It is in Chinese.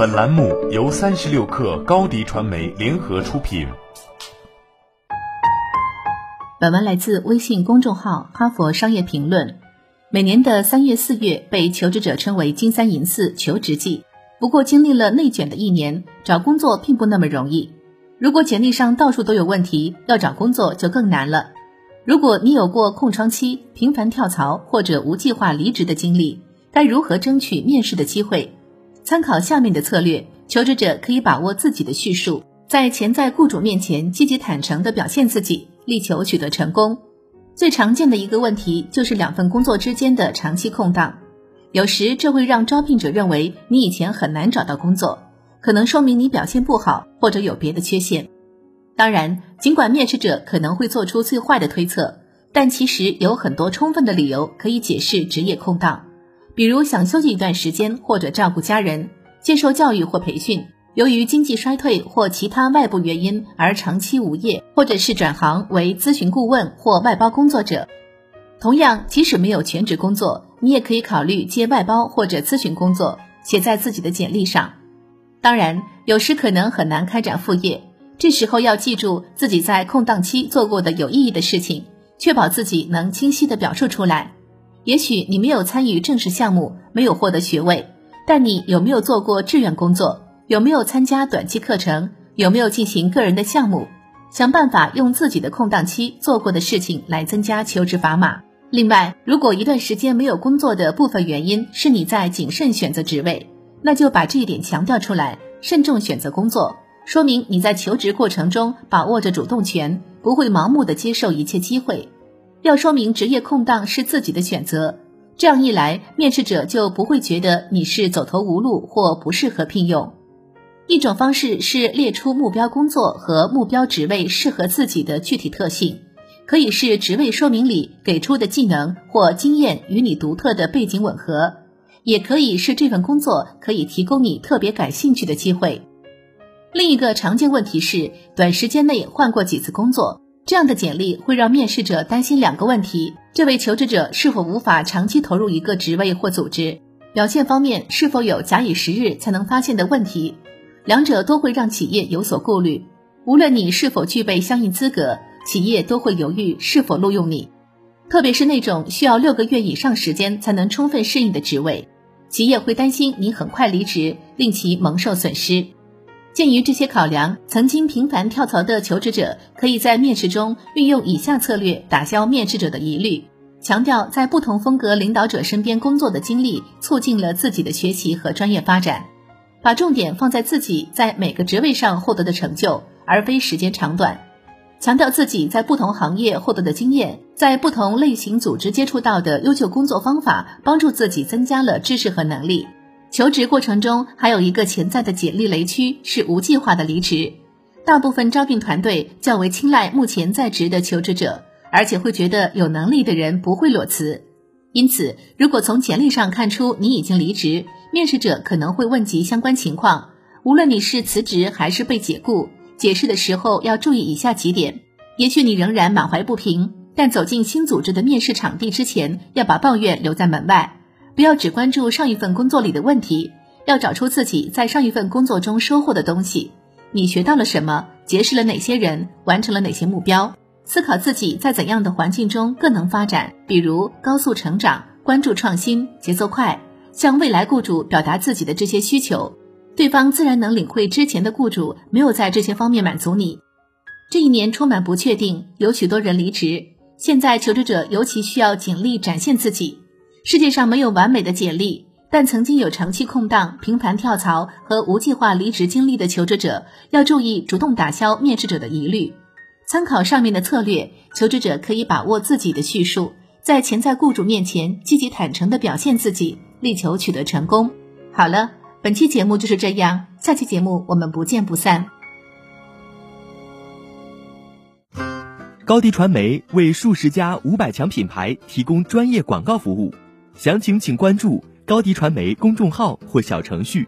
本栏目由三十六氪高低传媒联合出品。本文来自微信公众号《哈佛商业评论》。每年的三月、四月被求职者称为“金三银四”求职季。不过，经历了内卷的一年，找工作并不那么容易。如果简历上到处都有问题，要找工作就更难了。如果你有过空窗期、频繁跳槽或者无计划离职的经历，该如何争取面试的机会？参考下面的策略，求职者可以把握自己的叙述，在潜在雇主面前积极坦诚地表现自己，力求取得成功。最常见的一个问题就是两份工作之间的长期空档，有时这会让招聘者认为你以前很难找到工作，可能说明你表现不好或者有别的缺陷。当然，尽管面试者可能会做出最坏的推测，但其实有很多充分的理由可以解释职业空档。比如想休息一段时间，或者照顾家人、接受教育或培训；由于经济衰退或其他外部原因而长期无业，或者是转行为咨询顾问或外包工作者。同样，即使没有全职工作，你也可以考虑接外包或者咨询工作，写在自己的简历上。当然，有时可能很难开展副业，这时候要记住自己在空档期做过的有意义的事情，确保自己能清晰地表述出来。也许你没有参与正式项目，没有获得学位，但你有没有做过志愿工作？有没有参加短期课程？有没有进行个人的项目？想办法用自己的空档期做过的事情来增加求职砝码。另外，如果一段时间没有工作的部分原因是你在谨慎选择职位，那就把这一点强调出来，慎重选择工作，说明你在求职过程中把握着主动权，不会盲目的接受一切机会。要说明职业空档是自己的选择，这样一来，面试者就不会觉得你是走投无路或不适合聘用。一种方式是列出目标工作和目标职位适合自己的具体特性，可以是职位说明里给出的技能或经验与你独特的背景吻合，也可以是这份工作可以提供你特别感兴趣的机会。另一个常见问题是，短时间内换过几次工作。这样的简历会让面试者担心两个问题：这位求职者是否无法长期投入一个职位或组织？表现方面是否有假以时日才能发现的问题？两者都会让企业有所顾虑。无论你是否具备相应资格，企业都会犹豫是否录用你。特别是那种需要六个月以上时间才能充分适应的职位，企业会担心你很快离职，令其蒙受损失。鉴于这些考量，曾经频繁跳槽的求职者可以在面试中运用以下策略打消面试者的疑虑：强调在不同风格领导者身边工作的经历促进了自己的学习和专业发展，把重点放在自己在每个职位上获得的成就，而非时间长短；强调自己在不同行业获得的经验，在不同类型组织接触到的优秀工作方法，帮助自己增加了知识和能力。求职过程中还有一个潜在的简历雷区是无计划的离职，大部分招聘团队较为青睐目前在职的求职者，而且会觉得有能力的人不会裸辞。因此，如果从简历上看出你已经离职，面试者可能会问及相关情况。无论你是辞职还是被解雇，解释的时候要注意以下几点：也许你仍然满怀不平，但走进新组织的面试场地之前，要把抱怨留在门外。不要只关注上一份工作里的问题，要找出自己在上一份工作中收获的东西。你学到了什么？结识了哪些人？完成了哪些目标？思考自己在怎样的环境中更能发展，比如高速成长、关注创新、节奏快，向未来雇主表达自己的这些需求，对方自然能领会之前的雇主没有在这些方面满足你。这一年充满不确定，有许多人离职，现在求职者尤其需要尽力展现自己。世界上没有完美的简历，但曾经有长期空档、频繁跳槽和无计划离职经历的求职者要注意主动打消面试者的疑虑。参考上面的策略，求职者可以把握自己的叙述，在潜在雇主面前积极坦诚地表现自己，力求取得成功。好了，本期节目就是这样，下期节目我们不见不散。高迪传媒为数十家五百强品牌提供专业广告服务。详情请关注高迪传媒公众号或小程序。